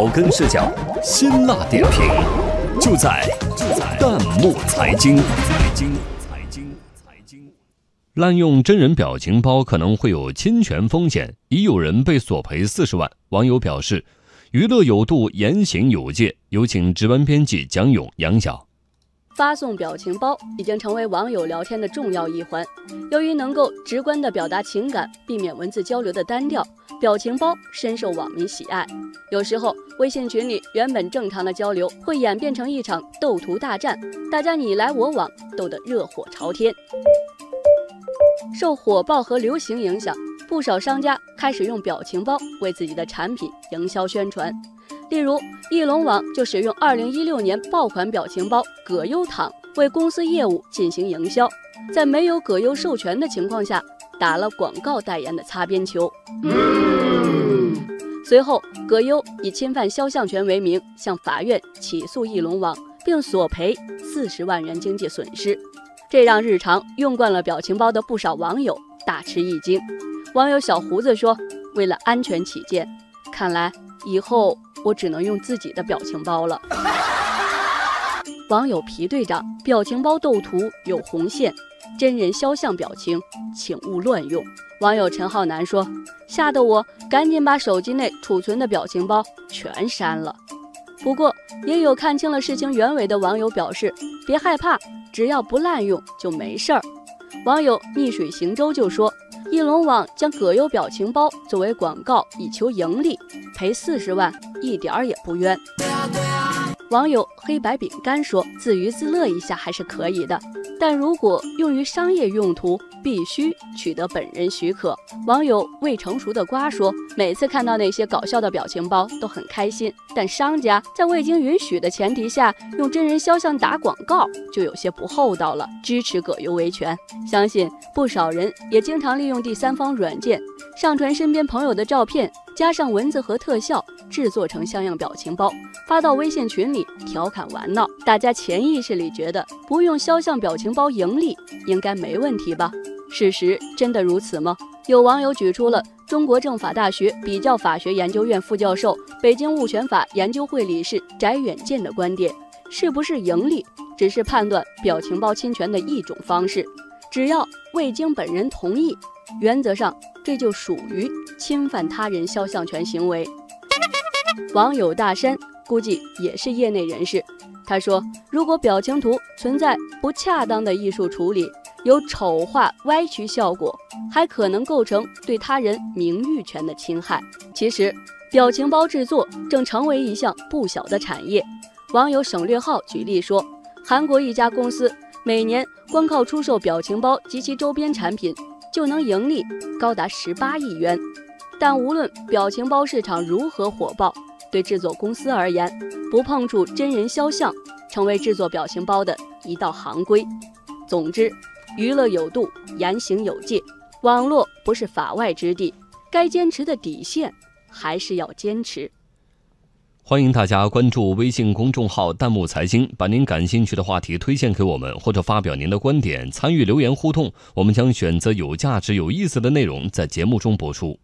草根视角，辛辣点评，就在就在弹幕财经。财经财经财经，滥用真人表情包可能会有侵权风险，已有人被索赔四十万。网友表示，娱乐有度，言行有界。有请值班编辑蒋勇、杨晓。发送表情包已经成为网友聊天的重要一环。由于能够直观地表达情感，避免文字交流的单调，表情包深受网民喜爱。有时候，微信群里原本正常的交流会演变成一场斗图大战，大家你来我往，斗得热火朝天。受火爆和流行影响，不少商家开始用表情包为自己的产品营销宣传。例如，翼龙网就使用2016年爆款表情包“葛优躺”为公司业务进行营销，在没有葛优授权的情况下，打了广告代言的擦边球。随后，葛优以侵犯肖像权为名向法院起诉翼龙网，并索赔四十万元经济损失，这让日常用惯了表情包的不少网友大吃一惊。网友小胡子说：“为了安全起见，看来以后……”我只能用自己的表情包了。网友皮队长，表情包斗图有红线，真人肖像表情请勿乱用。网友陈浩南说：“吓得我赶紧把手机内储存的表情包全删了。”不过，也有看清了事情原委的网友表示：“别害怕，只要不滥用就没事儿。”网友逆水行舟就说。翼龙网将葛优表情包作为广告以求盈利，赔四十万一点儿也不冤。网友黑白饼干说：“自娱自乐一下还是可以的，但如果用于商业用途，必须取得本人许可。”网友未成熟的瓜说：“每次看到那些搞笑的表情包都很开心，但商家在未经允许的前提下用真人肖像打广告，就有些不厚道了。支持葛优维权，相信不少人也经常利用第三方软件上传身边朋友的照片。”加上文字和特效，制作成像样表情包，发到微信群里调侃玩闹。大家潜意识里觉得不用肖像表情包盈利应该没问题吧？事实真的如此吗？有网友举出了中国政法大学比较法学研究院副教授、北京物权法研究会理事翟远健的观点：是不是盈利，只是判断表情包侵权的一种方式，只要未经本人同意。原则上，这就属于侵犯他人肖像权行为。网友大山估计也是业内人士，他说：“如果表情图存在不恰当的艺术处理，有丑化、歪曲效果，还可能构成对他人名誉权的侵害。”其实，表情包制作正成为一项不小的产业。网友省略号举例说，韩国一家公司每年光靠出售表情包及其周边产品。就能盈利高达十八亿元，但无论表情包市场如何火爆，对制作公司而言，不碰触真人肖像成为制作表情包的一道行规。总之，娱乐有度，言行有界，网络不是法外之地，该坚持的底线还是要坚持。欢迎大家关注微信公众号“弹幕财经”，把您感兴趣的话题推荐给我们，或者发表您的观点，参与留言互动。我们将选择有价值、有意思的内容在节目中播出。